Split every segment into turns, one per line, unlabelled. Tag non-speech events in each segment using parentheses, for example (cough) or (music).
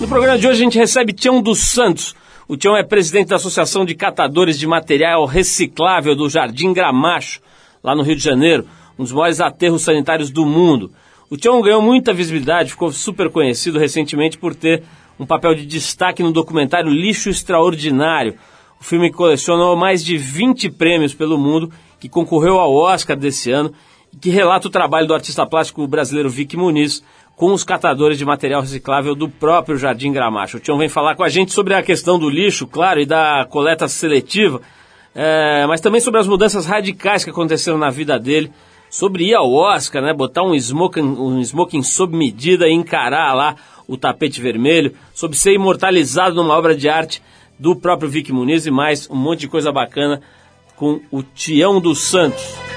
No programa de hoje a gente recebe Tião dos Santos. O Tião é presidente da Associação de Catadores de Material Reciclável do Jardim Gramacho, lá no Rio de Janeiro, um dos maiores aterros sanitários do mundo. O Tião ganhou muita visibilidade, ficou super conhecido recentemente por ter um papel de destaque no documentário Lixo Extraordinário, o filme colecionou mais de 20 prêmios pelo mundo, que concorreu ao Oscar desse ano e que relata o trabalho do artista plástico brasileiro Vicky Muniz com os catadores de material reciclável do próprio Jardim Gramacho. O Tião vem falar com a gente sobre a questão do lixo, claro, e da coleta seletiva, é, mas também sobre as mudanças radicais que aconteceram na vida dele, sobre ir ao Oscar, né, botar um smoking, um smoking sob medida e encarar lá o tapete vermelho, sobre ser imortalizado numa obra de arte do próprio Vic Muniz e mais um monte de coisa bacana com o Tião dos Santos.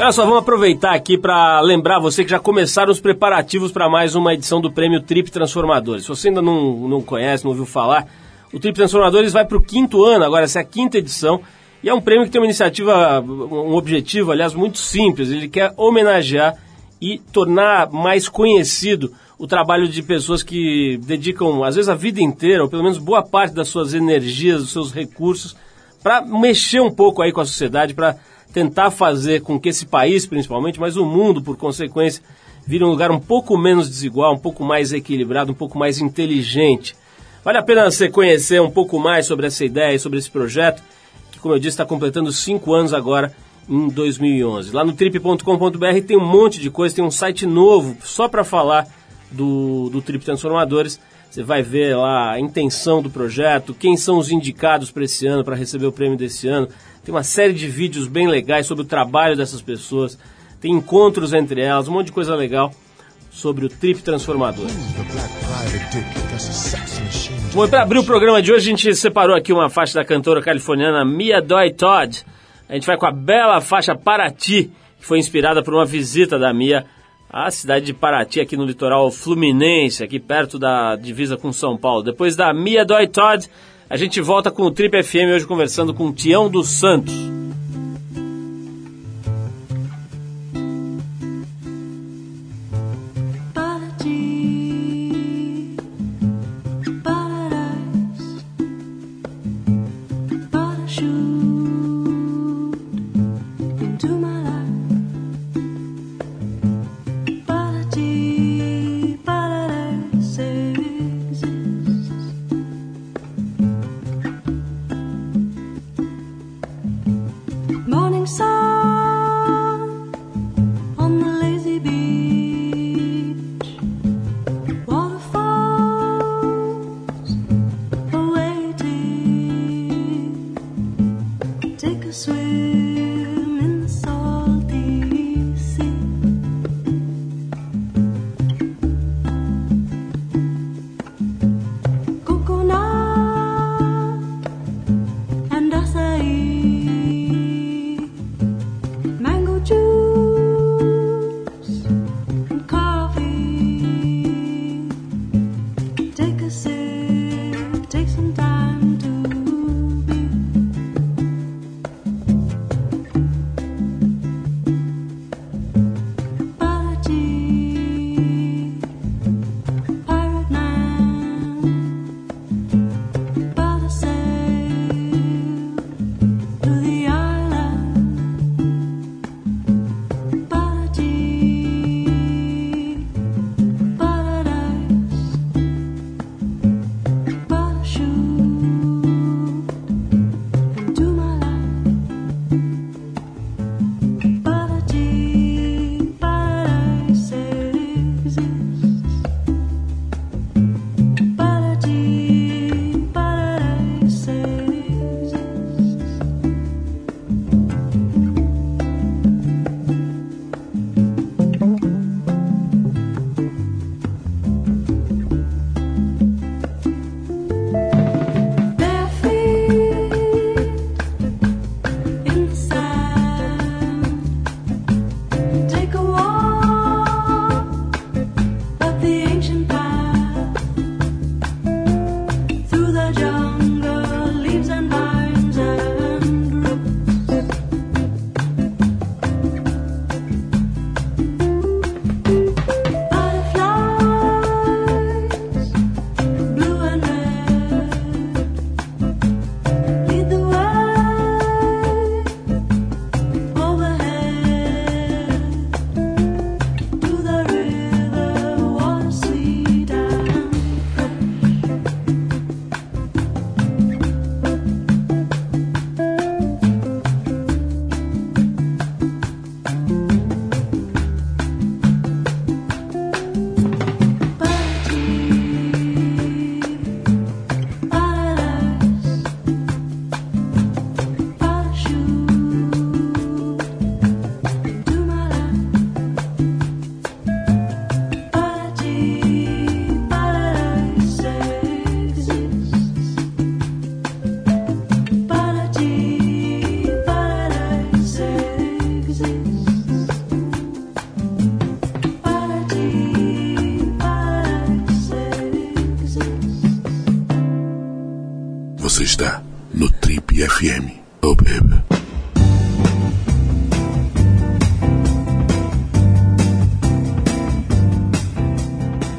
Olha só, vamos aproveitar aqui para lembrar você que já começaram os preparativos para mais uma edição do Prêmio Trip Transformadores. Se você ainda não, não conhece, não ouviu falar, o Trip Transformadores vai para o quinto ano, agora essa é a quinta edição, e é um prêmio que tem uma iniciativa, um objetivo, aliás, muito simples. Ele quer homenagear e tornar mais conhecido o trabalho de pessoas que dedicam, às vezes, a vida inteira, ou pelo menos boa parte das suas energias, dos seus recursos, para mexer um pouco aí com a sociedade, para tentar fazer com que esse país, principalmente, mas o mundo, por consequência, vire um lugar um pouco menos desigual, um pouco mais equilibrado, um pouco mais inteligente. Vale a pena você conhecer um pouco mais sobre essa ideia e sobre esse projeto, que, como eu disse, está completando cinco anos agora, em 2011. Lá no trip.com.br tem um monte de coisa, tem um site novo só para falar do, do Trip Transformadores. Você vai ver lá a intenção do projeto, quem são os indicados para esse ano, para receber o prêmio desse ano. Tem uma série de vídeos bem legais sobre o trabalho dessas pessoas. Tem encontros entre elas, um monte de coisa legal sobre o Trip Transformador. Bom, para abrir o programa de hoje, a gente separou aqui uma faixa da cantora californiana Mia Doi Todd. A gente vai com a bela faixa Paraty, que foi inspirada por uma visita da Mia à cidade de Paraty, aqui no litoral fluminense, aqui perto da divisa com São Paulo. Depois da Mia Doi Todd, a gente volta com o Trip FM hoje conversando com o Tião dos Santos.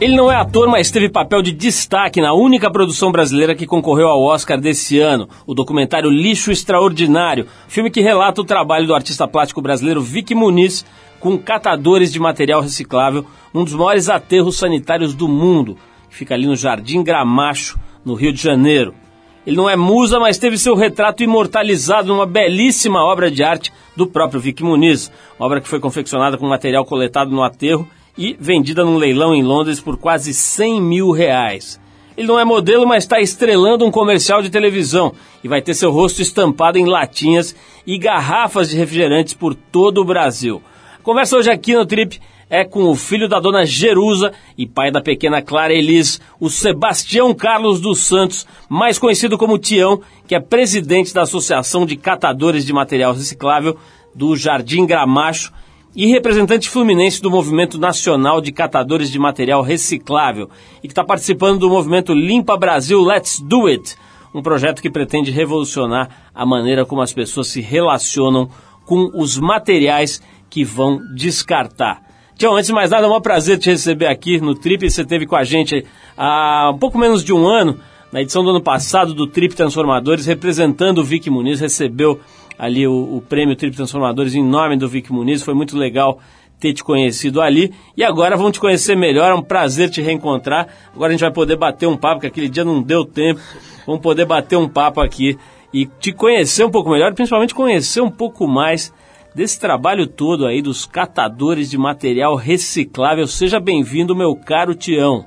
Ele não é ator, mas teve papel de destaque na única produção brasileira que concorreu ao Oscar desse ano, o documentário Lixo Extraordinário, filme que relata o trabalho do artista plástico brasileiro Vicky Muniz com catadores de material reciclável, um dos maiores aterros sanitários do mundo, que fica ali no Jardim Gramacho, no Rio de Janeiro. Ele não é musa, mas teve seu retrato imortalizado numa belíssima obra de arte do próprio Vicky Muniz, obra que foi confeccionada com material coletado no aterro e vendida num leilão em Londres por quase 100 mil reais. Ele não é modelo, mas está estrelando um comercial de televisão e vai ter seu rosto estampado em latinhas e garrafas de refrigerantes por todo o Brasil. A conversa hoje aqui no Trip é com o filho da dona Jerusa e pai da pequena Clara Elis, o Sebastião Carlos dos Santos, mais conhecido como Tião, que é presidente da Associação de Catadores de Material Reciclável do Jardim Gramacho e representante fluminense do Movimento Nacional de Catadores de Material Reciclável e que está participando do movimento Limpa Brasil Let's Do It, um projeto que pretende revolucionar a maneira como as pessoas se relacionam com os materiais que vão descartar. Tião, antes de mais nada, é um prazer te receber aqui no Trip. Você esteve com a gente há um pouco menos de um ano, na edição do ano passado do Trip Transformadores, representando o Vic Muniz, recebeu ali o, o prêmio Trip Transformadores em nome do Vic Muniz. Foi muito legal ter te conhecido ali. E agora vamos te conhecer melhor, é um prazer te reencontrar. Agora a gente vai poder bater um papo, que aquele dia não deu tempo. Vamos poder bater um papo aqui e te conhecer um pouco melhor, principalmente conhecer um pouco mais desse trabalho todo aí dos catadores de material reciclável. Seja bem-vindo, meu caro Tião.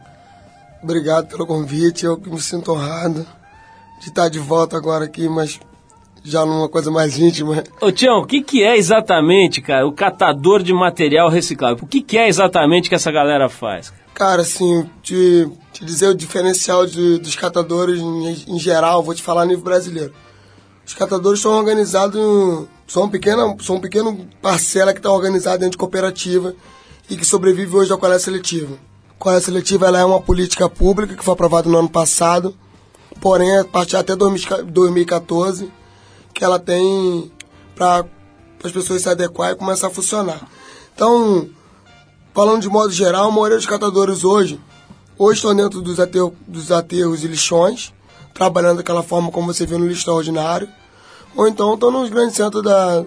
Obrigado pelo convite, eu me sinto honrado de estar de volta agora aqui, mas já numa coisa mais íntima.
Ô Tião, o que, que é exatamente, cara, o catador de material reciclável? O que, que é exatamente que essa galera faz?
Cara, assim, te, te dizer o diferencial de, dos catadores em, em, geral, vou te falar a nível brasileiro. Os catadores são organizados, são, pequena, são uma pequena parcela que está organizada dentro de cooperativa e que sobrevive hoje à coleta seletiva. A coleta seletiva ela é uma política pública que foi aprovada no ano passado, porém, a partir até 2014, que ela tem para as pessoas se adequar e começar a funcionar. Então, falando de modo geral, a maioria dos catadores hoje, hoje estão dentro dos, aterros, dos aterros e lixões, trabalhando daquela forma como você viu no lixo ordinário, ou então estão nos grandes centros da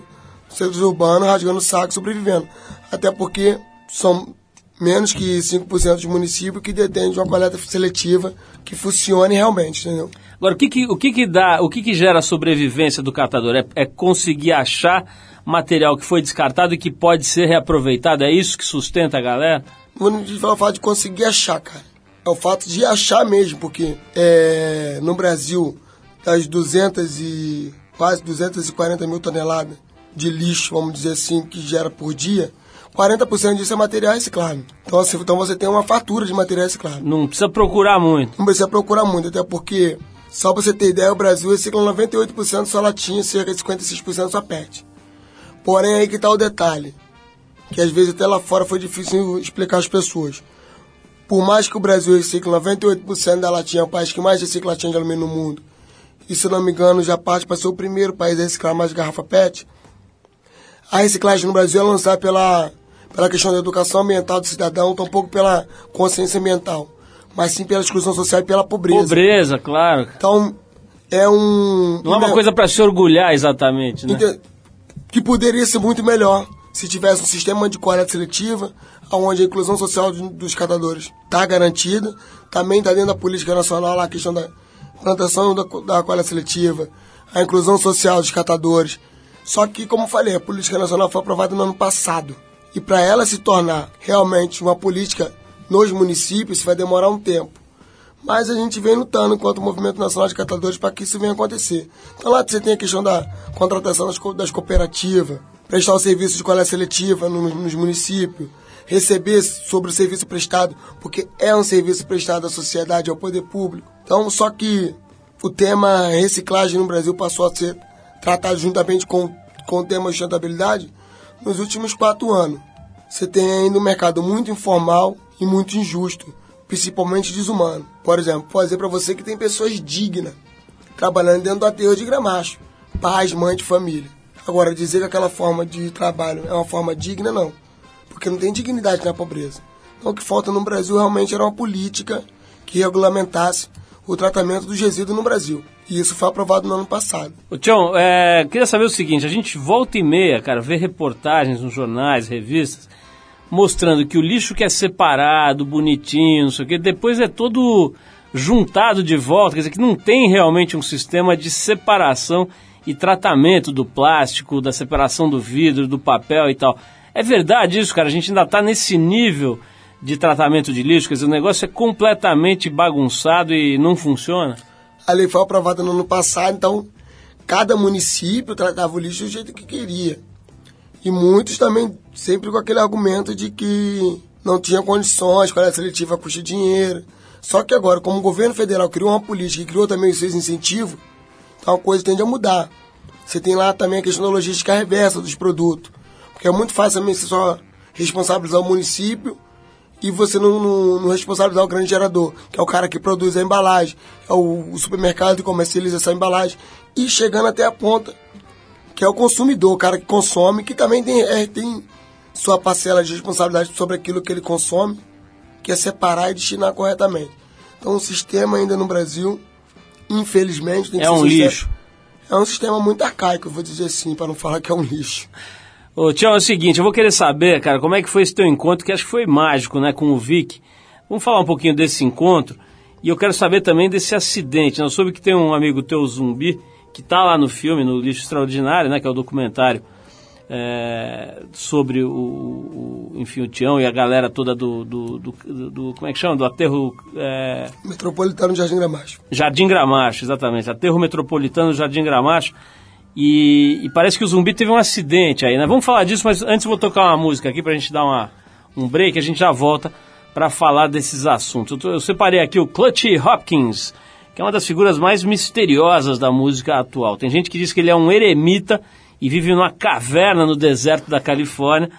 centros urbanos rasgando saco sobrevivendo. Até porque são menos que 5% dos municípios que detêm uma coleta seletiva que funcione realmente, entendeu?
Agora, o que que, o que, que dá, o que, que gera a sobrevivência do catador? É, é conseguir achar material que foi descartado e que pode ser reaproveitado? É isso que sustenta a galera?
Não é o fato de conseguir achar, cara. É o fato de achar mesmo, porque é, no Brasil, das 200 e quase 240 mil toneladas de lixo, vamos dizer assim, que gera por dia, 40% disso é material reciclável. Então, assim, então você tem uma fatura de material reciclável.
Não precisa procurar muito.
Não precisa procurar muito, até porque, só pra você ter ideia, o Brasil recicla 98% sua latinha, cerca de 56% sua PET. Porém, aí que tá o detalhe, que às vezes até lá fora foi difícil explicar às pessoas. Por mais que o Brasil recicle 98% da latinha, é o país que mais recicla latinha de alumínio no mundo, e se não me engano já parte para ser o primeiro país a reciclar mais garrafa PET, a reciclagem no Brasil é lançada pela pela questão da educação ambiental do cidadão, tampouco pela consciência ambiental, mas sim pela exclusão social e pela pobreza.
Pobreza, claro.
Então, é um...
Não é uma coisa para se orgulhar exatamente, né?
Que poderia ser muito melhor se tivesse um sistema de coleta seletiva, onde a inclusão social dos catadores está garantida, também está dentro da política nacional a questão da plantação da, da coleta seletiva, a inclusão social dos catadores. Só que, como falei, a política nacional foi aprovada no ano passado. E para ela se tornar realmente uma política nos municípios, vai demorar um tempo. Mas a gente vem lutando enquanto Movimento Nacional de Catadores para que isso venha acontecer. Então lá você tem a questão da contratação das, cooperativas, prestar o serviço de coleta seletiva nos, nos municípios, receber sobre o serviço prestado, porque é um serviço prestado à sociedade, ao poder público. Então, só que o tema reciclagem no Brasil passou a ser tratado juntamente com, com o tema sustentabilidade nos últimos quatro anos. Você tem ainda um mercado muito informal e muito injusto, principalmente desumano. Por exemplo, pode dizer para você que tem pessoas dignas trabalhando dentro do aterro de Gramacho. Pais, mãe de família. Agora, dizer que aquela forma de trabalho é uma forma digna, não. Porque não tem dignidade na pobreza. Então, o que falta no Brasil realmente era uma política que regulamentasse o tratamento dos resíduos no Brasil. E isso foi aprovado no ano passado.
Ô, Tião, é, queria saber o seguinte: a gente volta e meia, cara, vê reportagens nos jornais, revistas, mostrando que o lixo que é separado, bonitinho, não sei o quê, depois é todo juntado de volta, quer dizer, que não tem realmente um sistema de separação e tratamento do plástico, da separação do vidro, do papel e tal. É verdade isso, cara? A gente ainda está nesse nível de tratamento de lixo, quer dizer, o negócio é completamente bagunçado e não funciona?
A lei foi aprovada no ano passado, então cada município tratava o lixo do jeito que queria. E muitos também sempre com aquele argumento de que não tinha condições, coleta seletiva custa dinheiro. Só que agora, como o governo federal criou uma política e criou também os seus incentivos, então a coisa tende a mudar. Você tem lá também a questão da logística reversa dos produtos. Porque é muito fácil também você só responsabilizar o município e você não, não, não, responsabilizar o grande gerador, que é o cara que produz a embalagem, é o, o supermercado que comercializa essa embalagem, e chegando até a ponta, que é o consumidor, o cara que consome, que também tem, é, tem sua parcela de responsabilidade sobre aquilo que ele consome, que é separar e destinar corretamente. Então o sistema ainda no Brasil, infelizmente, tem que
é um lixo.
É um sistema muito arcaico, vou dizer assim, para não falar que é um lixo.
Ô, Tião, é o seguinte, eu vou querer saber, cara, como é que foi esse teu encontro, que acho que foi mágico, né, com o Vic. Vamos falar um pouquinho desse encontro. E eu quero saber também desse acidente. Né? Eu soube que tem um amigo teu, Zumbi, que está lá no filme, no Lixo Extraordinário, né, que é o documentário é, sobre o, o, enfim, o Tião e a galera toda do, do, do, do como é que chama? Do aterro... É...
Metropolitano Jardim Gramacho.
Jardim Gramacho, exatamente. Aterro Metropolitano Jardim Gramacho. E, e, parece que o zumbi teve um acidente aí, né? Vamos falar disso, mas antes vou tocar uma música aqui pra gente dar uma, um break, a gente já volta para falar desses assuntos. Eu, tô, eu, separei aqui o Clutch Hopkins, que é uma das figuras mais misteriosas da música atual. Tem gente que diz que ele é um eremita e vive numa caverna no deserto da Califórnia.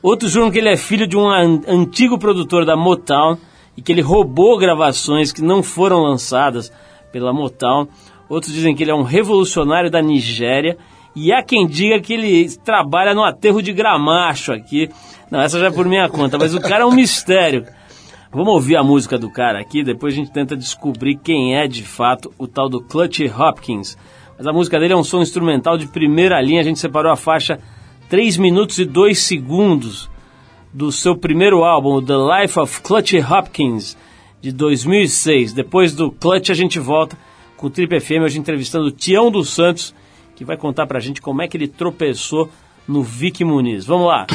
Outros juram que ele é filho de um an antigo produtor da Motown e que ele roubou gravações que não foram lançadas pela Motown. Outros dizem que ele é um revolucionário da Nigéria. E há quem diga que ele trabalha no aterro de Gramacho aqui. Não, essa já é por minha conta, mas o cara é um mistério. Vamos ouvir a música do cara aqui, depois a gente tenta descobrir quem é de fato o tal do Clutch Hopkins. Mas a música dele é um som instrumental de primeira linha, a gente separou a faixa 3 minutos e 2 segundos do seu primeiro álbum, The Life of Clutch Hopkins, de 2006. Depois do Clutch a gente volta com o Trip FM, hoje entrevistando o Tião dos Santos, que vai contar pra gente como é que ele tropeçou no Vic Muniz. Vamos lá!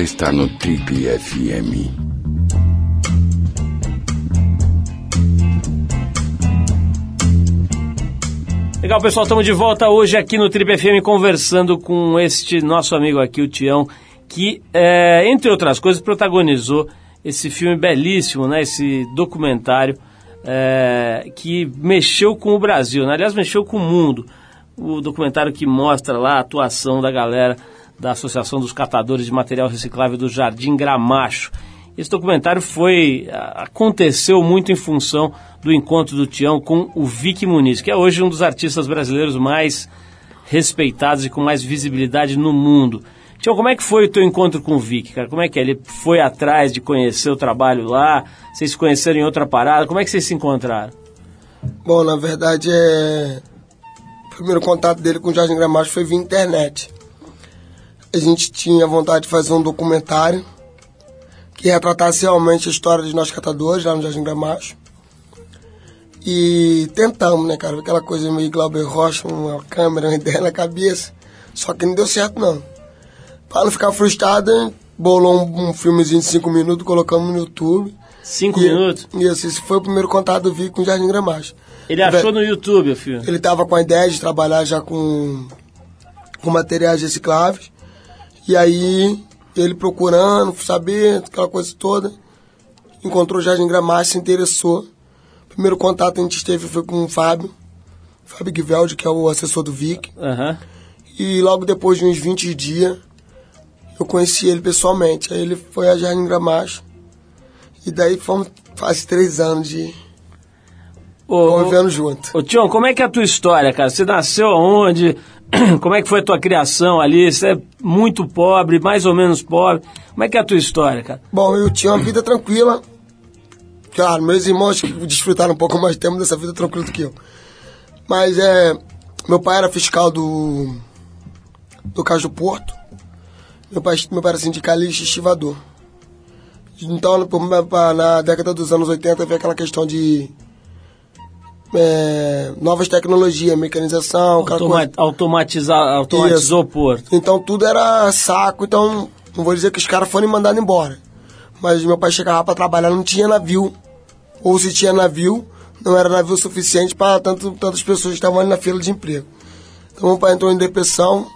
Você está no Trip FM.
Legal, pessoal, estamos de volta hoje aqui no Trip FM conversando com este nosso amigo aqui, o Tião, que, é, entre outras coisas, protagonizou esse filme belíssimo, né? Esse documentário é, que mexeu com o Brasil, né? aliás, mexeu com o mundo. O documentário que mostra lá a atuação da galera da Associação dos Catadores de Material Reciclável do Jardim Gramacho. Esse documentário foi aconteceu muito em função do encontro do Tião com o Vicky Muniz, que é hoje um dos artistas brasileiros mais respeitados e com mais visibilidade no mundo. Tião, como é que foi o teu encontro com o Vic, cara? Como é que é? Ele foi atrás de conhecer o trabalho lá? Vocês se conheceram em outra parada? Como é que vocês se encontraram?
Bom, na verdade, é... o primeiro contato dele com o Jardim Gramacho foi via internet. A gente tinha vontade de fazer um documentário que retratasse realmente a história dos nossos catadores lá no Jardim Gramacho. E tentamos, né, cara? Aquela coisa meio Glauber Rocha, uma câmera, uma (laughs) ideia na cabeça. Só que não deu certo, não. Para não ficar frustrado, bolou um, um filmezinho de cinco minutos, colocamos no YouTube.
Cinco
E-
minutos?
Isso, esse foi o primeiro contato do Vic com o Jardim Gramacho.
Ele achou no YouTube o filme.
Ele estava com a ideia de trabalhar já com, com materiais recicláveis. E aí, ele procurando, saber, aquela coisa toda, encontrou o Jardim Gramacho, se interessou. O primeiro contato que a gente teve foi com o Fábio, Fábio Guiveldi, que é o assessor do Vic.
Aham.
E logo depois de uns 20 dias, eu conheci ele pessoalmente. Aí ele foi a Jardim Gramacho. E daí fomos, faz três anos de
Ô,
convivendo junto.
ô, Tião, como é que é a tua história, cara? Você nasceu aonde? (clears throat) Como é que foi a tua criação ali? Você é muito pobre, mais ou menos pobre. Como é que é a tua história, cara?
Bom, eu tinha uma vida tranquila. Claro, meus irmãos desfrutaram um pouco mais tempo dessa vida tranquila do que eu. Mas é. Meu pai era fiscal do. do Caju Porto. Meu pai, meu pai era sindicalista e estivador. Então, na década dos anos 80, veio aquela questão de. É, novas tecnologias, mecanização,
Automa automatizar, automatizou o porto.
Então tudo era saco, então não vou dizer que os caras foram mandados embora. Mas meu pai chegava para trabalhar, não tinha navio. Ou se tinha navio, não era navio suficiente para tanto, tantas pessoas que estavam ali na fila de emprego. Então meu pai entrou em depressão,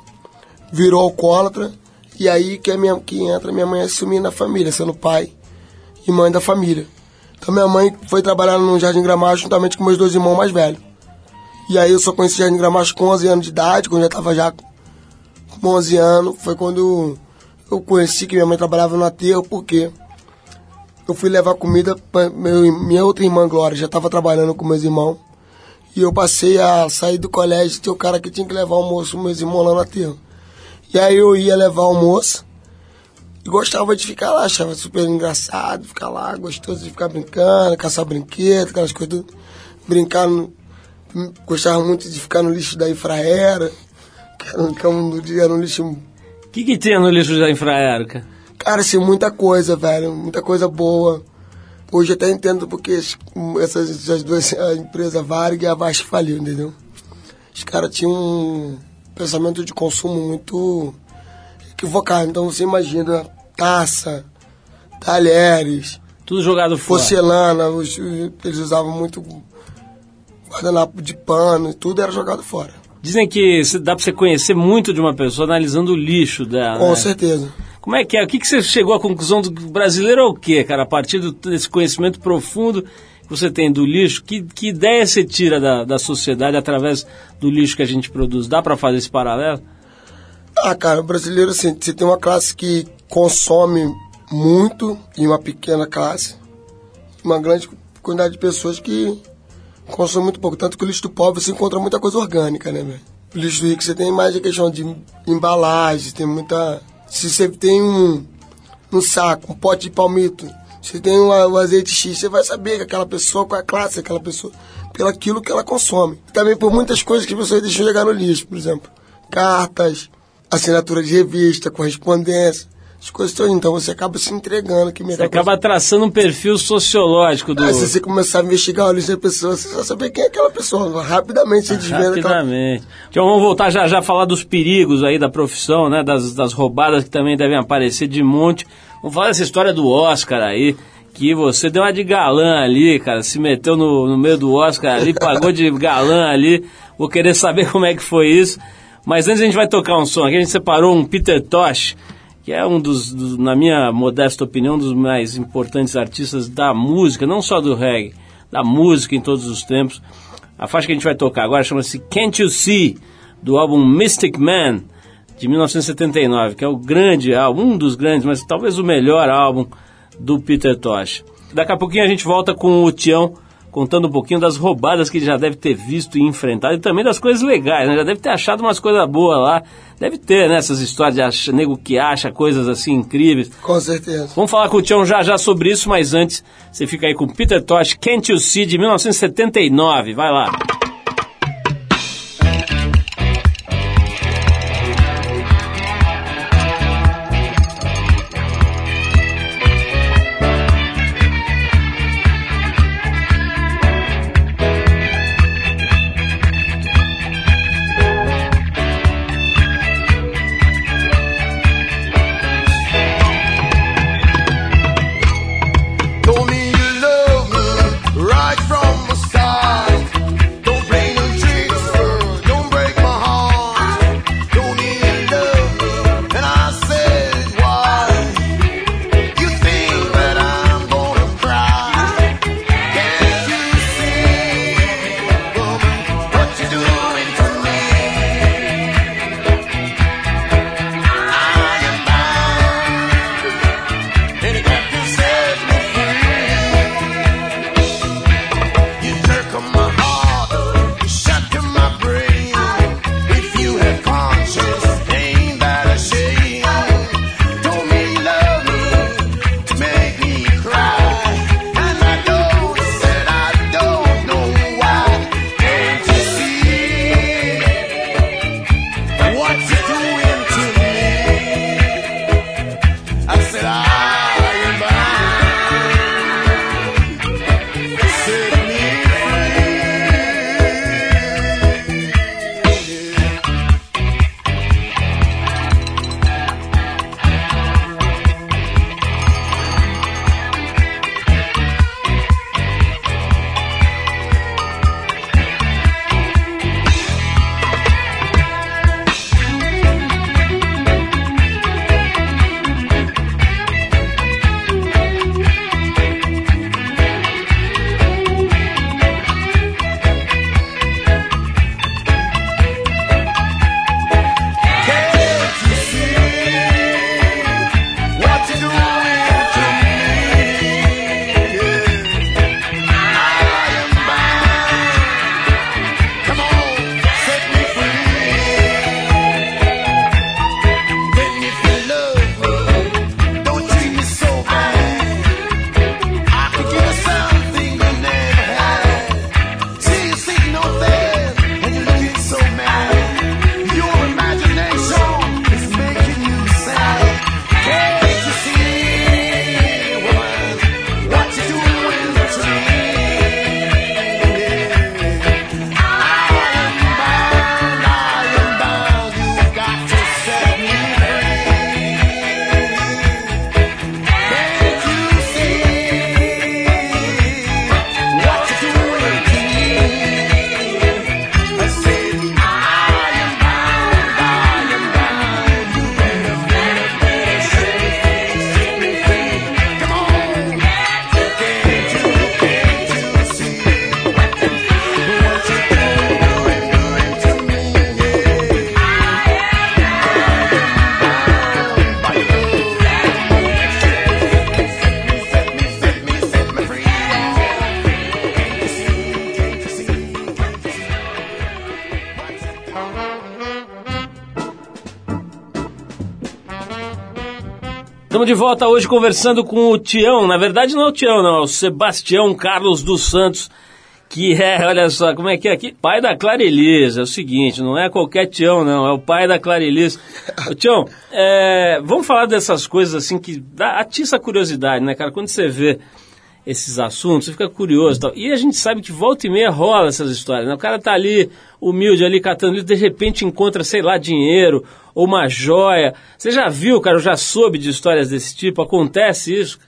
virou alcoólatra, e aí que, a minha, que entra minha mãe assumir na família, sendo pai e mãe da família. Então minha mãe foi trabalhar no Jardim Gramacho juntamente com meus dois irmãos mais velhos. E aí eu só conheci o Jardim Gramacho com 11 anos de idade, quando eu já estava já com 11 anos, foi quando eu conheci que minha mãe trabalhava no aterro, porque eu fui levar comida para minha outra irmã Glória, já estava trabalhando com meus irmãos. E eu passei a sair do colégio, tinha o cara que tinha que levar almoço meus irmãos lá no aterro. E aí eu ia levar almoço e gostava de ficar lá, achava super engraçado ficar lá, gostoso de ficar brincando, caçar brinquedo, aquelas coisas, tudo. brincar no, gostava muito de ficar no lixo da infraera, que era um, que era um, era um lixo
O que, que tinha no lixo da infraero, cara?
Cara, assim, muita coisa, velho. Muita coisa boa. Hoje eu até entendo porque es- essas, essas duas a empresas, a Varig e a Vasco faliu, entendeu? Os caras tinham um pensamento de consumo muito equivocado. Então você imagina taça, talheres,
Tudo jogado fora.
porcelana, os- eles usavam muito guardanapo de pano, e tudo era jogado fora.
Dizem que dá pra você conhecer muito de uma pessoa analisando o lixo dela.
Com
né?
certeza.
Como é que é? O que, que você chegou à conclusão do brasileiro é o quê, cara? A partir desse conhecimento profundo que você tem do lixo, que, que ideia você tira da, da sociedade através do lixo que a gente produz? Dá pra fazer esse paralelo?
Ah, cara, o brasileiro, assim, você tem uma classe que consome muito e uma pequena classe, uma grande quantidade de pessoas que consomem muito pouco. Tanto que o lixo do pobre você encontra muita coisa orgânica, né, velho? O lixo do rico você tem mais a questão de embalagem, tem muita. Se você tem um, um saco, um pote de palmito, se tem um, um azeite X, você vai saber que aquela pessoa, qual é a classe daquela pessoa, pelo aquilo que ela consome. Também por muitas coisas que as pessoas deixam chegar no lixo, por exemplo. Cartas, assinatura de revista, correspondência. as coisas todas. Então você acaba se entregando. Que
você acaba traçando um perfil sociológico do.
Se você começar a investigar a lista da pessoa, você vai saber quem é aquela pessoa. Rapidamente você desvenda
Rapidamente. Aquela... Então vamos voltar já já a falar dos perigos aí da profissão, né? Das, das roubadas que também devem aparecer de monte. Vamos falar dessa história do Oscar aí que você deu uma de galã ali, cara, se meteu no, no meio do Oscar ali, pagou de galã ali. Vou querer saber como é que foi isso. Mas antes a gente vai tocar um som aqui, a gente separou um Peter Tosh, que é um dos, na minha modesta opinião, dos mais importantes artistas da música, não só do reggae, da música em todos os tempos. A faixa que a gente vai tocar agora chama-se Can't You See, do álbum Mystic Man, de 1979, que é o grande álbum, um dos grandes, mas talvez o melhor álbum do Peter Tosh. Daqui a pouquinho a gente volta com o Tião contando um pouquinho das roubadas que ele já deve ter visto e enfrentado e também das coisas legais, né? Já deve ter achado umas coisas boas lá. Deve ter, né? Essas histórias de nego que acha coisas assim incríveis.
Com certeza.
Vamos falar com o Tião já já sobre isso, mas antes você fica aí com Peter Tosh, Can't You See, de 1979. Vai lá. De volta hoje conversando com o Tião. Na verdade, não é o Tião, não, é o Sebastião Carlos dos Santos,
que é, (laughs) olha só, como é que é aqui? Pai da Clarilis, é o seguinte, não é qualquer Tião, não, é o pai da Clarilis. Ô, Tião, é, vamos falar dessas coisas assim que dá, atiça a curiosidade, né, cara? Quando você vê esses assuntos, você fica curioso e tal. E a gente sabe que volta e meia rola essas histórias, né? O cara tá ali, humilde, ali catando, de repente encontra, sei lá, dinheiro ou uma joia. Você já viu, cara, eu já soube de histórias desse tipo? Acontece isso?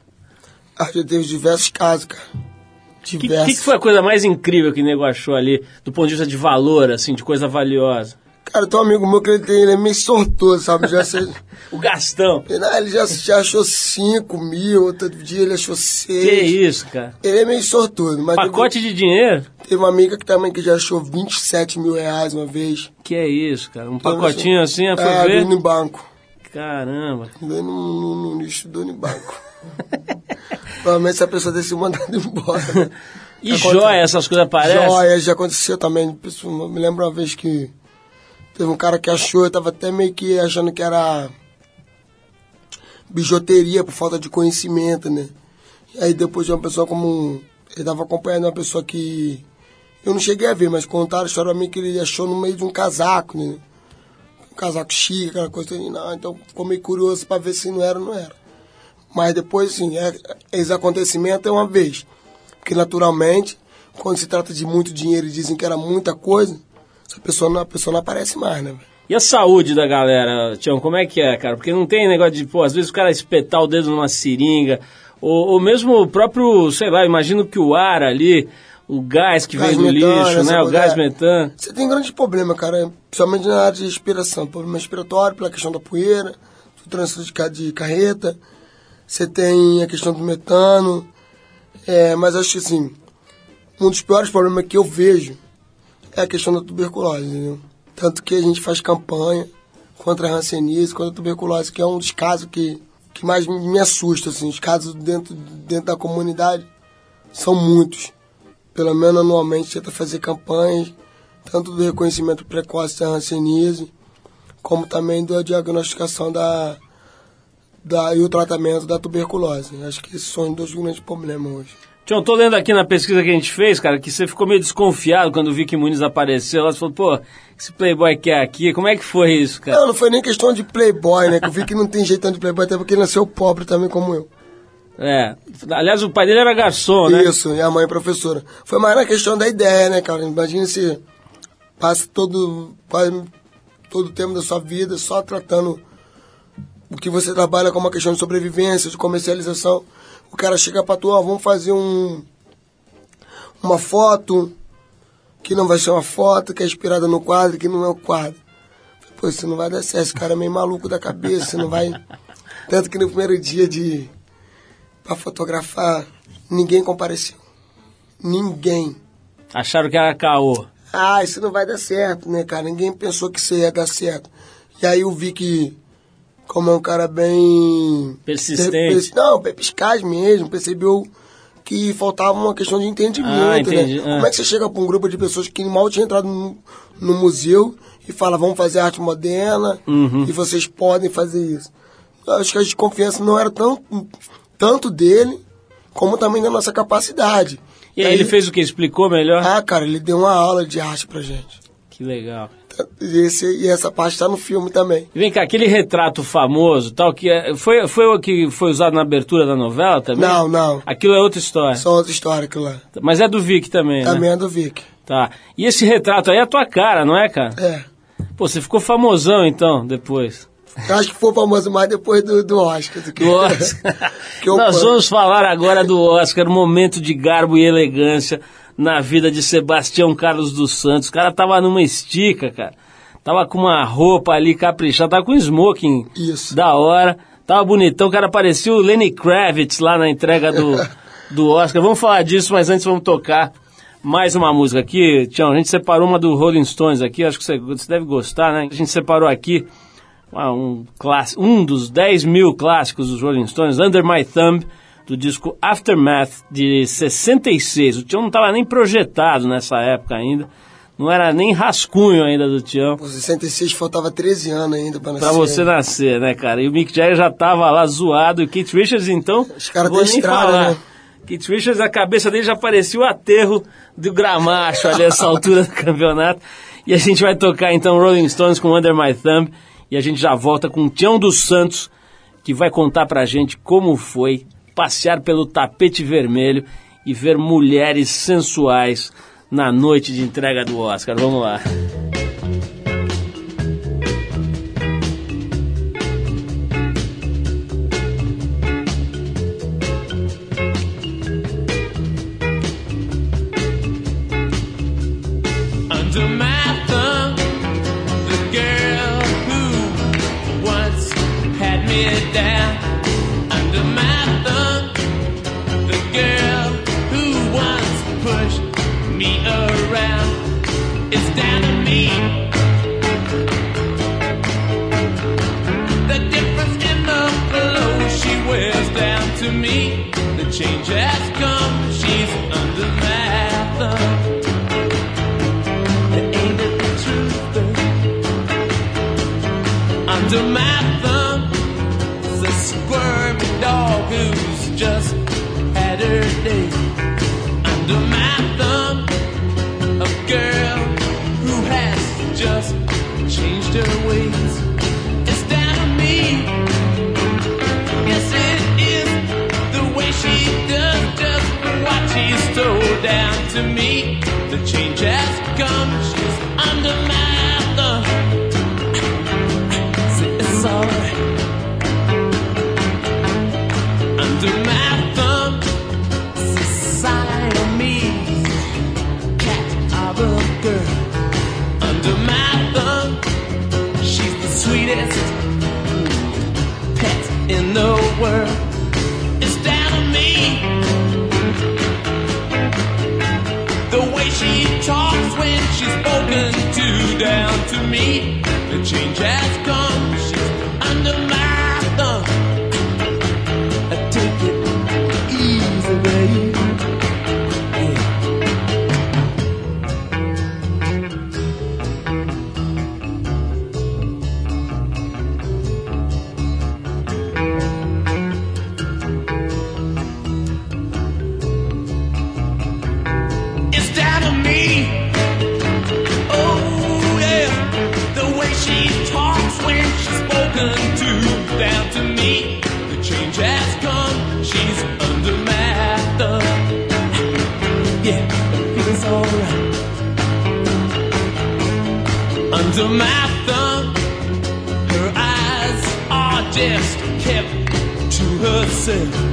Ah, já teve diversos casos, cara.
O que,
Diversos.
que, que foi a coisa mais incrível que o nego achou ali, do ponto de vista de valor, assim, de coisa valiosa?
Cara, tem um amigo meu que ele, tem, ele é meio sortudo, sabe? Já sei, (laughs)
O Gastão.
ele já, já achou 5 mil, outro dia ele achou 6.
Que isso, cara?
Ele é meio sortudo, mas
Pacote de dinheiro?
teve, teve uma amiga que também que já achou 27 mil reais uma vez.
Que é isso, cara? Um pacotinho assim, foi
é,
ver?
em banco.
Caramba.
Dono no, no, no lixo, dono em banco. (laughs) Provavelmente essa pessoa ter se mandado (laughs) embora. né?
E
Acontece.
joia, essas coisas aparecem?
Joia, já aconteceu também. Pessoa- me lembro uma vez que teve um cara que achou, eu tava até meio que achando que era bijuteria por falta de conhecimento, né? E aí depois de uma pessoa como. Ele tava acompanhando uma pessoa que. Eu não cheguei a ver, mas contaram a história pra mim que ele achou no meio de um casaco, né? Um casaco chique, aquela coisa. Não, então ficou meio curioso pra ver se não era ou não era. Mas depois, assim, é, esse acontecimento é uma vez. Porque naturalmente, quando se trata de muito dinheiro e dizem que era muita coisa, essa pessoa não, a pessoa não aparece mais, né?
E a saúde da galera, Tião, como é que é, cara? Porque não tem negócio de, pô, às vezes o cara espetar o dedo numa seringa, ou, ou mesmo o próprio, sei lá, imagino que o ar ali, o gás que
Gás
vem do lixo, né? O gás
é.
metano.
Você tem grande problema, cara, principalmente na área de respiração. Problema respiratório, pela questão da poeira, do trânsito de carreta. Você tem a questão do metano. É, mas acho que, assim, um dos piores problemas que eu vejo é a questão da tuberculose, entendeu? Tanto que a gente faz campanha contra a hanseníase, contra a tuberculose, que é um dos casos que, que mais me, assusta, assim. Os casos dentro, dentro da comunidade são muitos. Pelo menos anualmente tenta fazer campanhas, tanto do reconhecimento precoce da hanseníase, como também da diagnosticação da, da, e o tratamento da tuberculose. Acho que esses são os dois grandes problemas hoje.
Tião, tô lendo aqui na pesquisa que a gente fez, cara, que você ficou meio desconfiado quando o Vicky Muniz apareceu. Lá você falou, pô, esse playboy quer aqui. Como é que foi isso, cara?
Não, não foi nem questão de playboy, né? Que eu vi que não tem jeitão de playboy, até porque ele nasceu pobre também como eu.
É. Aliás, o pai dele era garçom, né?
Isso, e a mãe é professora. Foi mais na questão da ideia, né, cara? Imagina se passa todo, quase todo o tempo da sua vida só tratando o que você trabalha como uma questão de sobrevivência, de comercialização. O cara chega pra tu, ó, vamos fazer um uma foto que não vai ser uma foto, que é inspirada no quadro, que não é o quadro. Pô, isso não vai dar certo, esse cara é meio maluco da cabeça, você não vai... Tanto que no primeiro dia de para fotografar, ninguém compareceu. Ninguém.
Acharam que era caô.
Ah, isso não vai dar certo, né, cara? Ninguém pensou que isso ia dar certo. E aí eu vi que, como é um cara bem.
Persistente.
Não, perspicaz mesmo, percebeu que faltava uma questão de entendimento,
Ah,
né?
Ah.
Como é que você chega para um grupo de pessoas que mal tinha entrado no, no museu e fala, vamos fazer arte moderna
Uhum.
e vocês podem fazer isso? Eu acho que a desconfiança não era tão, tanto dele, como também da nossa capacidade.
E aí ele fez o que? Explicou melhor?
Ah, cara, ele deu uma aula de arte pra gente.
Que legal.
E, esse, e essa parte tá no filme também.
Vem cá, aquele retrato famoso, tal, que é, foi, foi o que foi usado na abertura da novela também?
Não, não.
Aquilo é outra história.
Só outra história aquilo lá.
Mas é do Vic também, né?
Também é do Vic.
Tá. E esse retrato aí é a tua cara, não é, cara?
É.
Pô, você ficou famosão então, depois.
Eu acho que foi famoso mais depois do, do Oscar. Do que,
Do Oscar. (laughs)
que
Nós vamos falar agora do Oscar, momento de garbo e elegância na vida de Sebastião Carlos dos Santos. O cara tava numa estica, cara. Tava com uma roupa ali caprichada, tava com um smoking
Isso.
da hora. Tava bonitão, o cara parecia o Lenny Kravitz lá na entrega do, (laughs) do Oscar. Vamos falar disso, mas antes vamos tocar mais uma música aqui. Tião, a gente separou uma do Rolling Stones aqui, acho que você, você deve gostar, né? A gente separou aqui ah, um, clássico, um dos 10 mil clássicos dos Rolling Stones, Under My Thumb, do disco Aftermath, de 66. O Tião não estava nem projetado nessa época ainda, não era nem rascunho ainda do Tião.
Pô, 66 faltava 13 anos ainda pra nascer.
Pra você nascer, né, cara? E o Mick Jagger já tava lá zoado, e o Keith Richards, então,
Os caras têm estrada,
falar.
né?
Keith Richards, a cabeça dele já parecia o aterro do Gramacho ali essa (laughs) altura do campeonato. E a gente vai tocar então Rolling Stones com Under My Thumb e a gente já volta com o Tião dos Santos, que vai contar pra gente como foi passear pelo tapete vermelho e ver mulheres sensuais na noite de entrega do Oscar. Vamos lá.
Pet in the world. It's down me. The way she talks when she's spoken to down to me. The change has come. She's under my Under my thumb, her eyes are just kept to herself.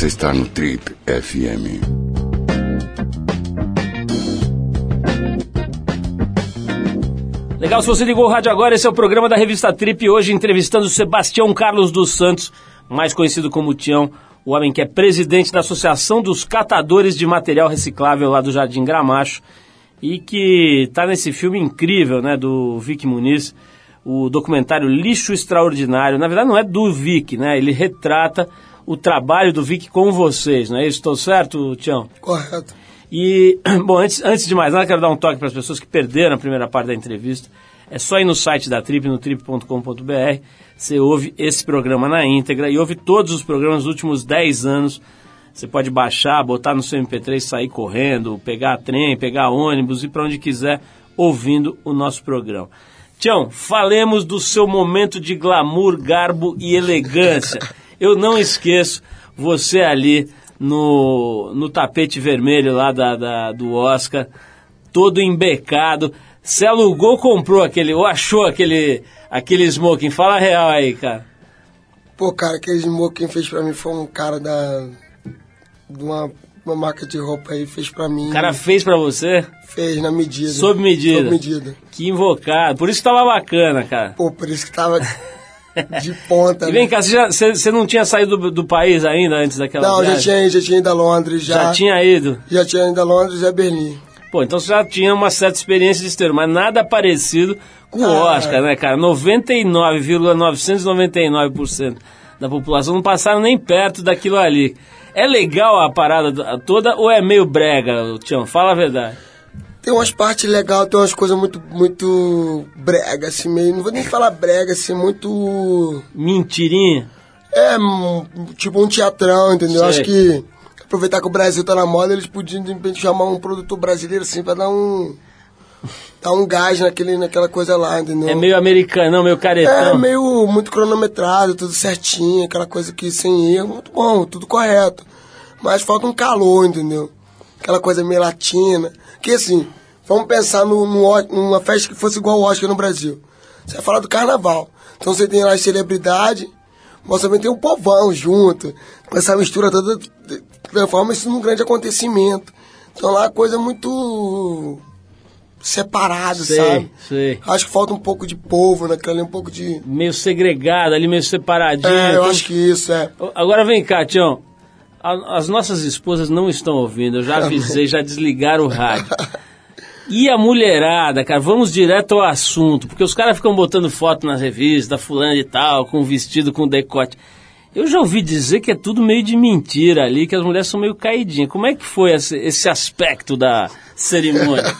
Você está no Trip FM.
Legal, se você ligou o rádio agora, esse é o programa da revista Trip, hoje entrevistando Sebastião Carlos dos Santos, mais conhecido como Tião, o homem que é presidente da Associação dos Catadores de Material Reciclável lá do Jardim Gramacho e que está nesse filme incrível, né, do Vic Muniz, o documentário Lixo Extraordinário. Na verdade não é do Vic, né, ele retrata o trabalho do Vic com vocês, não é isso? Estou certo, Tião?
Correto.
E, (clears throat) bom, antes, antes de mais nada, quero dar um toque para as pessoas que perderam a primeira parte da entrevista. É só ir no site da Trip, no trip.com.br. Você ouve esse programa na íntegra e ouve todos os programas dos últimos 10 anos. Você pode baixar, botar no seu MP3, sair correndo, pegar trem, pegar ônibus, ir para onde quiser, ouvindo o nosso programa. Tião, falemos do seu momento de glamour, garbo e elegância. (laughs) Eu não esqueço você ali no, no tapete vermelho lá da, da- do Oscar, todo embecado. Você alugou, comprou aquele, ou achou aquele, aquele smoking? Fala real aí, cara.
Pô, cara, aquele quem fez pra mim foi um cara da. de uma, uma marca de roupa aí, fez pra mim.
O cara fez pra você?
fez na medida.
Sob medida.
Sob medida.
Que invocado. Por isso que tava bacana, cara.
Pô, por isso que tava (laughs) de ponta.
E vem
né?
cá, você, já- você- você não tinha saído do, do país ainda antes daquela
Não, já
viagem?
tinha, já tinha ido a Londres, já.
Já tinha ido?
Já tinha ido a Londres e a Berlim.
Pô, então você já tinha uma certa experiência de exterior, mas nada parecido com o
Ah.
Oscar, né, cara? 99,999% da população não passaram nem perto daquilo ali. É legal a parada toda ou é meio brega, Tião? Fala a verdade.
Tem umas partes legais, tem umas coisas muito, muito brega, assim, meio. Não vou nem falar brega, assim, muito.
Mentirinha.
É, tipo um teatrão, entendeu?
Sei.
Acho que aproveitar que o Brasil tá na moda, eles podiam de repente chamar um produtor brasileiro assim pra dar um. dar um gás naquele, naquela coisa lá, entendeu?
É meio americanão, meio
É,
caretão.
meio muito cronometrado, tudo certinho, aquela coisa que sem erro, muito bom, tudo correto. Mas falta um calor, entendeu? Aquela coisa meio latina. Que assim, vamos pensar no, no numa festa que fosse igual o Oscar no Brasil. Você vai falar do carnaval. Então você tem lá as celebridades, mas também tem um povão junto. Com essa mistura toda, transforma isso num grande acontecimento. Então lá a coisa é muito separado,
Sei,
sabe?
sei.
Acho que falta um pouco de povo naquela ali, um pouco de.
Meio segregado, ali meio separadinho.
É, eu
Então-
acho que isso é.
Agora vem cá, Tião. A- As nossas esposas não estão ouvindo, eu já avisei, já desligaram o rádio. E a mulherada, cara, vamos direto ao assunto, porque os caras ficam botando foto nas revistas, da fulana e tal, com vestido com decote. Eu já ouvi dizer que é tudo meio de mentira ali, que as mulheres são meio caidinhas. Como é que foi esse, esse aspecto da cerimônia? (laughs)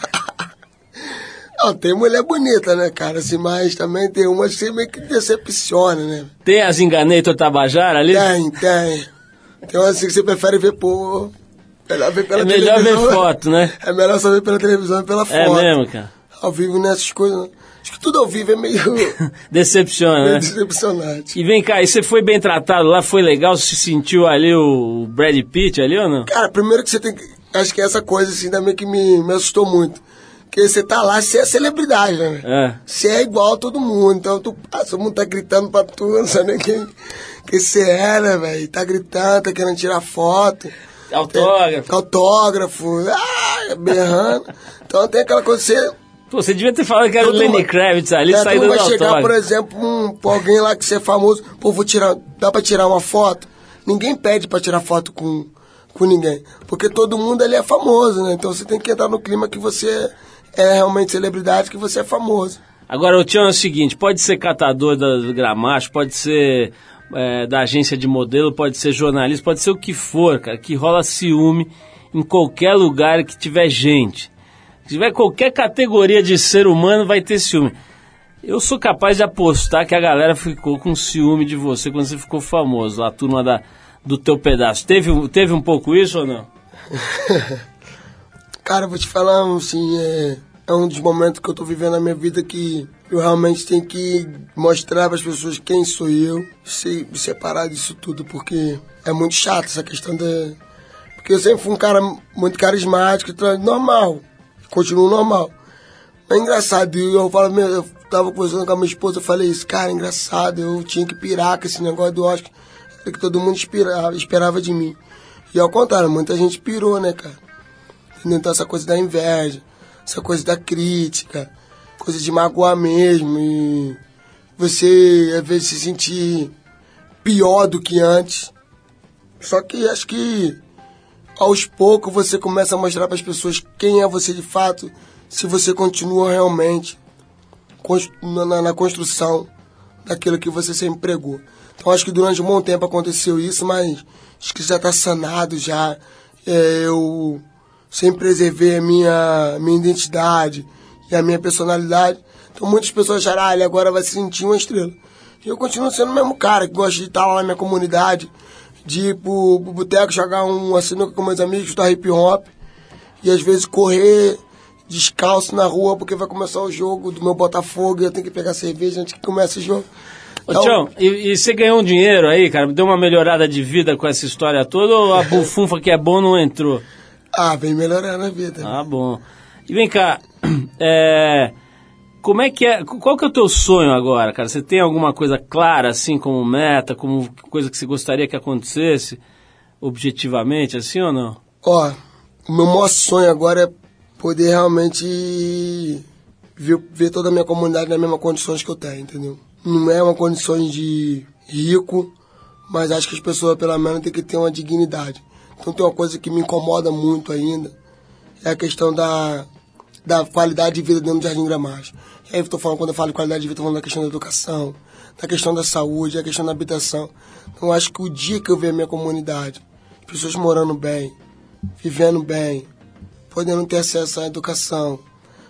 Não, tem mulher bonita, né, cara? Assim, mas também tem umas que meio que decepciona, né?
Tem as enganeitor Tabajara ali?
Tem, tem. Umas assim que você prefere ver por. Melhor ver pela
É melhor ver
televisão.
foto, né?
É melhor só ver pela televisão e pela
É
foto.
mesmo, cara.
Ao vivo nessas coisas. não. Acho que tudo ao vivo é meio, (laughs)
Decepciona,
meio
né?
decepcionante.
E vem cá, e você foi bem tratado lá? Foi legal? Você sentiu ali o Brad Pitt ali ou não?
Cara, primeiro que você tem que. Acho que essa coisa assim também que me, me assustou muito. Porque você tá lá, você é celebridade, né?
É.
Você é igual a todo mundo, então tu, ah, todo mundo tá gritando pra tu, não sabe nem quem, você é, né, velho? Tá gritando, tá querendo tirar foto.
Autógrafo.
Tem autógrafo, ah, berrando. (laughs) Então tem aquela coisa, você...
Pô, você devia ter falado que era o Lenny Kravitz ali,
é,
saindo
vai chegar, por exemplo, um, pra alguém lá que você é famoso, pô, vou tirar, dá pra tirar uma foto? Ninguém pede pra tirar foto com, com ninguém, porque todo mundo ali é famoso, né? Então você tem que entrar no clima que você é realmente celebridade, que você é famoso.
Agora, o Tião é o seguinte, pode ser catador da, do gramacho, pode ser é, da agência de modelo, pode ser jornalista, pode ser o que for, cara, que rola ciúme em qualquer lugar que tiver gente. Se tiver qualquer categoria de ser humano, vai ter ciúme. Eu sou capaz de apostar que a galera ficou com ciúme de você quando você ficou famoso, a turma da, do teu pedaço. Teve, teve um pouco isso ou não? (laughs)
Cara, vou te falar, assim, é, é um dos momentos que eu tô vivendo na minha vida que eu realmente tenho que mostrar para as pessoas quem sou eu, se separar disso tudo, porque é muito chato essa questão da. Porque eu sempre fui um cara muito carismático, então normal, continuo normal. É engraçado, eu falo, eu tava conversando com a minha esposa, eu falei isso, cara, é engraçado, eu tinha que pirar com esse negócio do Oscar, que todo mundo esperava, esperava de mim. E ao contrário, muita gente pirou, né, cara? Então essa coisa da inveja, essa coisa da crítica, coisa de magoar mesmo e você às vezes se sentir pior do que antes. Só que acho que aos poucos você começa a mostrar para as pessoas quem é você de fato, se você continua realmente na, construção daquilo que você sempre pregou. Então acho que durante um bom tempo aconteceu isso, mas acho que já está sanado já. É, eu sempre preservei a minha, minha identidade e a minha personalidade. Então muitas pessoas acharam, ah, ele agora vai se sentir uma estrela. E eu continuo sendo o mesmo cara que gosta de estar lá na minha comunidade, de ir pro, pro boteco jogar um sinuca com meus amigos, escutar hip hop, e às vezes correr descalço na rua porque vai começar o jogo do meu Botafogo e eu tenho que pegar cerveja antes que comece o jogo.
Ô,
Então,
Tião, e, e você ganhou um dinheiro aí, cara? Deu uma melhorada de vida com essa história toda ou a (laughs) bufunfa que é bom não entrou?
ah, vem melhorando a vida.
Ah, bom. E vem cá, (clears throat) é, como é que é, qual que é o teu sonho agora, cara? Você tem alguma coisa clara, assim, como meta, como coisa que você gostaria que acontecesse, objetivamente, assim ou não?
Ó, o meu maior sonho agora é poder realmente ver, ver toda a minha comunidade nas mesmas condições que eu tenho, entendeu? Não é uma condição de rico, mas acho que as pessoas, pelo menos, têm que ter uma dignidade. Então tem uma coisa que me incomoda muito ainda, é a questão da, da qualidade de vida dentro do Jardim Gramacho. E aí eu tô falando, quando eu falo de qualidade de vida, estou falando da questão da educação, da questão da saúde, da questão da habitação. Então acho que o dia que eu ver a minha comunidade, pessoas morando bem, vivendo bem, podendo ter acesso à educação,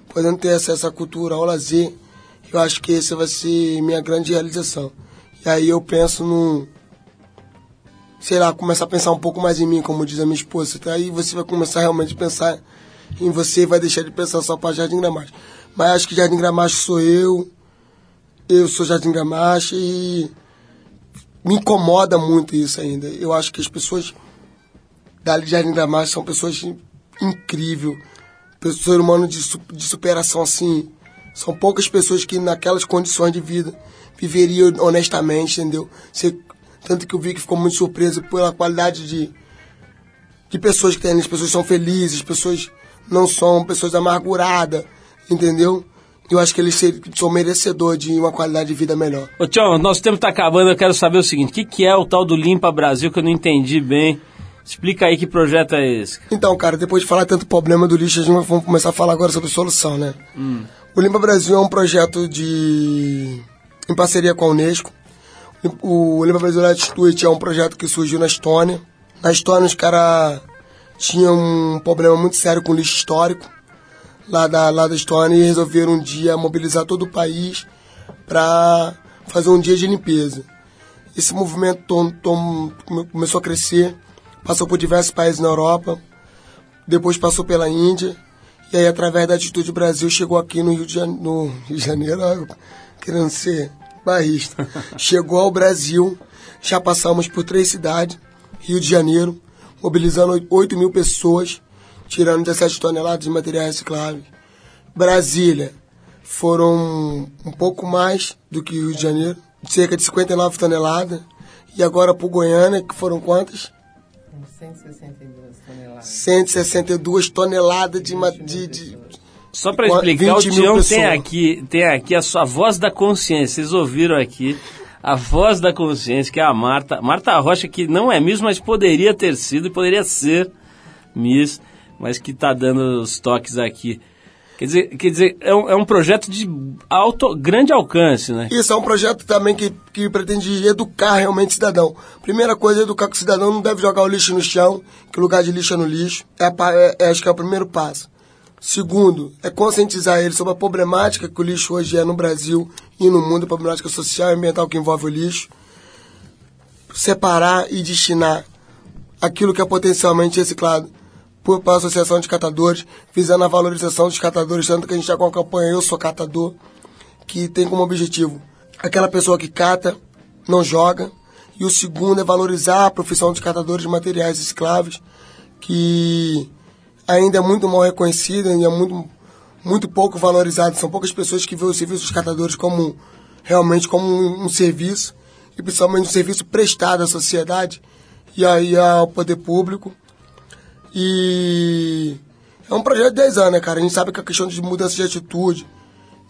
podendo ter acesso à cultura, ao lazer, eu acho que essa vai ser minha grande realização. E aí eu penso no sei lá, começar a pensar um pouco mais em mim, como diz a minha esposa. Aí você vai começar realmente a pensar em você e vai deixar de pensar só para Jardim Gramacho. Mas acho que Jardim Gramacho sou eu, eu sou Jardim Gramacho e me incomoda muito isso ainda. Eu acho que as pessoas dali de Jardim Gramacho são pessoas incríveis, ser humano de, de superação assim. São poucas pessoas que naquelas condições de vida viveriam honestamente, entendeu? Você tanto que o Vic ficou muito surpreso pela qualidade de, de pessoas que tem. As pessoas são felizes, as pessoas não são pessoas amarguradas, entendeu? Eu acho que eles são merecedores de uma qualidade de vida melhor.
Ô, Tchau, nosso tempo está acabando, eu quero saber o seguinte, o que, que é o tal do Limpa Brasil que eu não entendi bem? Explica aí que projeto é esse.
Então, cara, depois de falar tanto problema do lixo, a gente vai começar a falar agora sobre solução, né?
Hum.
O Limpa Brasil é um projeto de em parceria com a Unesco, o Limpa Brasil Latitude é um projeto que surgiu na Estônia. Na Estônia, os caras tinham um problema muito sério com lixo histórico lá da, lá da Estônia e resolveram um dia mobilizar todo o país para fazer um dia de limpeza. Esse movimento tom, tom, começou a crescer, passou por diversos países na Europa, depois passou pela Índia, e aí, através da Atitude Brasil, chegou aqui no Rio de, Janeiro, no Rio de Janeiro, (laughs) querendo ser barrista. (laughs) Chegou ao Brasil, já passamos por três cidades, Rio de Janeiro, mobilizando 8 mil pessoas, tirando 17 toneladas de materiais recicláveis. Brasília, foram um pouco mais do que Rio de Janeiro, cerca de 59 toneladas. E agora para o Goiânia, que foram quantas?
162 toneladas.
162 toneladas de, de, de,
só para explicar, o Tião tem aqui, tem aqui a sua voz da consciência. Vocês ouviram aqui a voz da consciência, que é a Marta. Marta Rocha, que não é Miss, mas poderia ter sido e poderia ser Miss, mas que está dando os toques aqui. Quer dizer, quer dizer é, um, é um projeto de alto, grande alcance, né?
Isso, é um projeto também que, que pretende educar realmente o cidadão. Primeira coisa, educar que o cidadão não deve jogar o lixo no chão, que o lugar de lixo é no lixo. É, é, é acho que é o primeiro passo. Segundo, é conscientizar ele sobre a problemática que o lixo hoje é no Brasil e no mundo, a problemática social e ambiental que envolve o lixo. Separar e destinar aquilo que é potencialmente reciclado para a Associação de Catadores, visando a valorização dos catadores, tanto que a gente está com a campanha Eu Sou Catador, que tem como objetivo aquela pessoa que cata, não joga, e o segundo é valorizar a profissão dos catadores de materiais recicláveis, que ainda é muito mal reconhecida e é muito, muito pouco valorizada. São poucas pessoas que veem o serviço dos catadores como realmente como um, um serviço e principalmente um serviço prestado à sociedade e aí ao poder público. E é um projeto de 10 anos, né, cara? A gente sabe que a questão de mudança de atitude,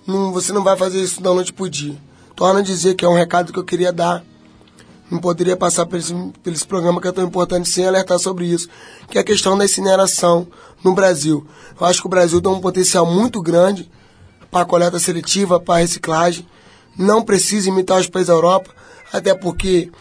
não, você não vai fazer isso da noite pro dia. Torna a dizer que é um recado que eu queria dar não poderia passar por esse, por esse programa que é tão importante sem alertar sobre isso, que é a questão da incineração no Brasil. Eu acho que o Brasil tem um potencial muito grande para coleta seletiva, para reciclagem. Não precisa imitar os países da Europa, até porque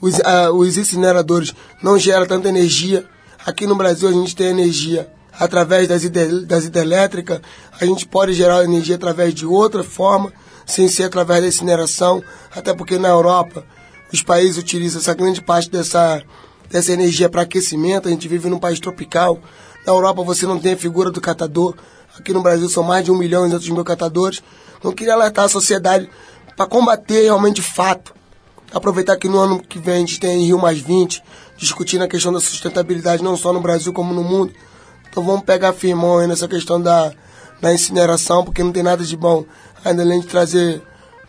os, uh, os incineradores não geram tanta energia. Aqui no Brasil a gente tem energia através das, hidre, das hidrelétricas, a gente pode gerar energia através de outra forma, sem ser através da incineração, até porque na Europa os países utilizam essa grande parte dessa, dessa energia para aquecimento. A gente vive num país tropical. Na Europa você não tem a figura do catador. Aqui no Brasil são mais de um milhão e duzentos mil catadores. Não queria alertar a sociedade para combater realmente de fato. Aproveitar que no ano que vem a gente tem Rio Mais 20, discutindo a questão da sustentabilidade não só no Brasil como no mundo. Então vamos pegar firmão aí nessa questão da, na incineração, porque não tem nada de bom, ainda além de trazer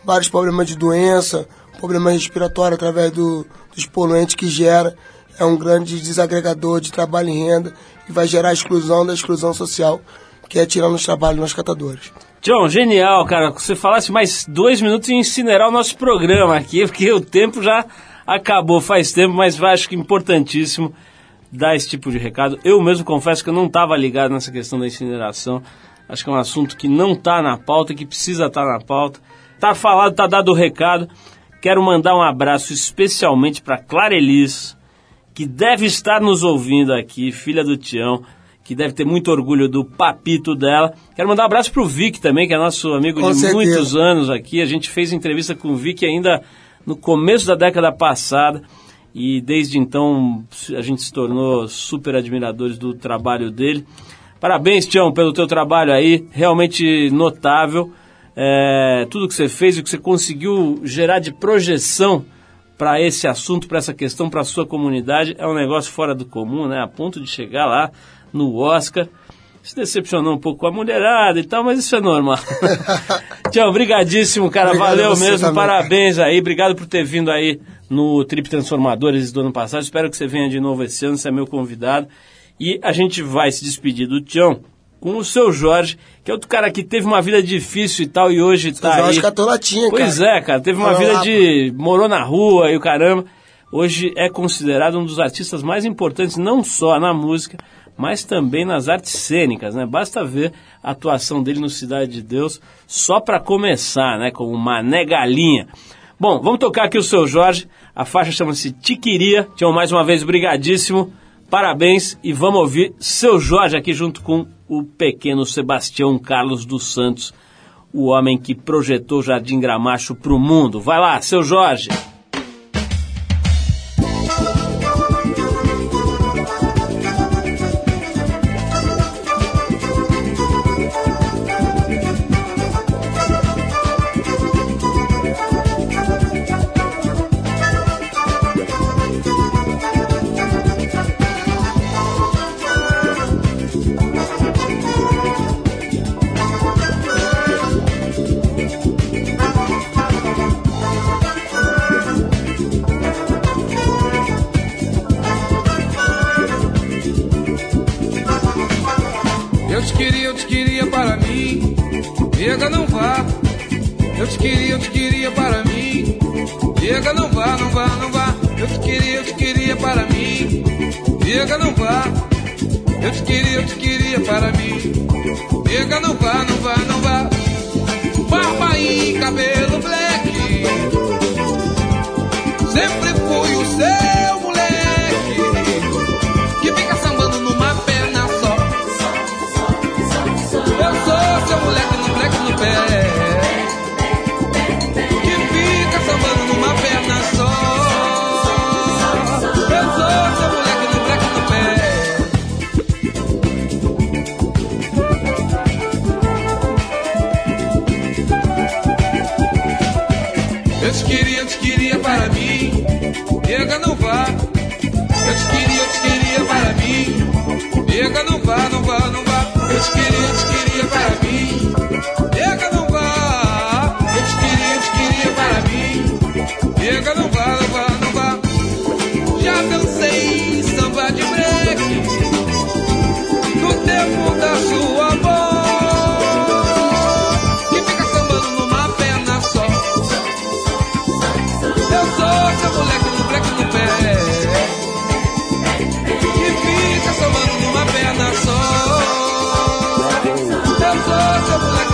vários problemas de doença, problema respiratório através do, dos poluentes que gera. É um grande desagregador de trabalho e renda e vai gerar a exclusão da exclusão social, que é tirando os trabalhos nos catadores.
John, genial, cara. Se falasse mais dois minutos e incinerar o nosso programa aqui, porque o tempo já acabou faz tempo, mas acho que importantíssimo dar esse tipo de recado. Eu mesmo confesso que eu não estava ligado nessa questão da incineração. Acho que é um assunto que não está na pauta, que precisa estar tá na pauta. Tá falado, tá dado o recado. Quero mandar um abraço especialmente para Clara Elis, que deve estar nos ouvindo aqui, filha do Tião, que deve ter muito orgulho do papito dela. Quero mandar um abraço pro Vic também, que é nosso amigo
Com
de
certeza.
muitos anos aqui. A gente fez entrevista com o Vic ainda no começo da década passada e desde então a gente se tornou super admiradores do trabalho dele. Parabéns, Tião, pelo teu trabalho aí, realmente notável. É, tudo que você fez e o que você conseguiu gerar de projeção para esse assunto, para essa questão, para a sua comunidade, é um negócio fora do comum, né? A ponto de chegar lá no Oscar. Se decepcionou um pouco com a mulherada e tal, mas isso é normal. (laughs) Tchau, obrigadíssimo, cara.
Obrigado
Valeu mesmo,
também,
parabéns aí. Obrigado por ter vindo aí no Trip Transformadores do ano passado. Espero que você venha de novo esse ano, você é meu convidado. E a gente vai se despedir do Tião com o seu Jorge, que é outro cara que teve uma vida difícil e tal, e hoje tá
Jorge
aí.
Catolatinha,
Pois
cara.
é, cara, teve uma vida
lá,
de. morou na rua e o caramba. Hoje é considerado um dos artistas mais importantes, não só na música, mas também nas artes cênicas, né? Basta ver a atuação dele no Cidade de Deus, só para começar, né? Como Mané Galinha. Bom, vamos tocar aqui o seu Jorge. A faixa chama-se Tiquiria. Tião, mais uma vez, brigadíssimo. Parabéns e vamos ouvir seu Jorge aqui junto com o pequeno Sebastião Carlos dos Santos, o homem que projetou Jardim Gramacho para o mundo. Vai lá, seu Jorge.
Eu te queria, para mim. Fica somando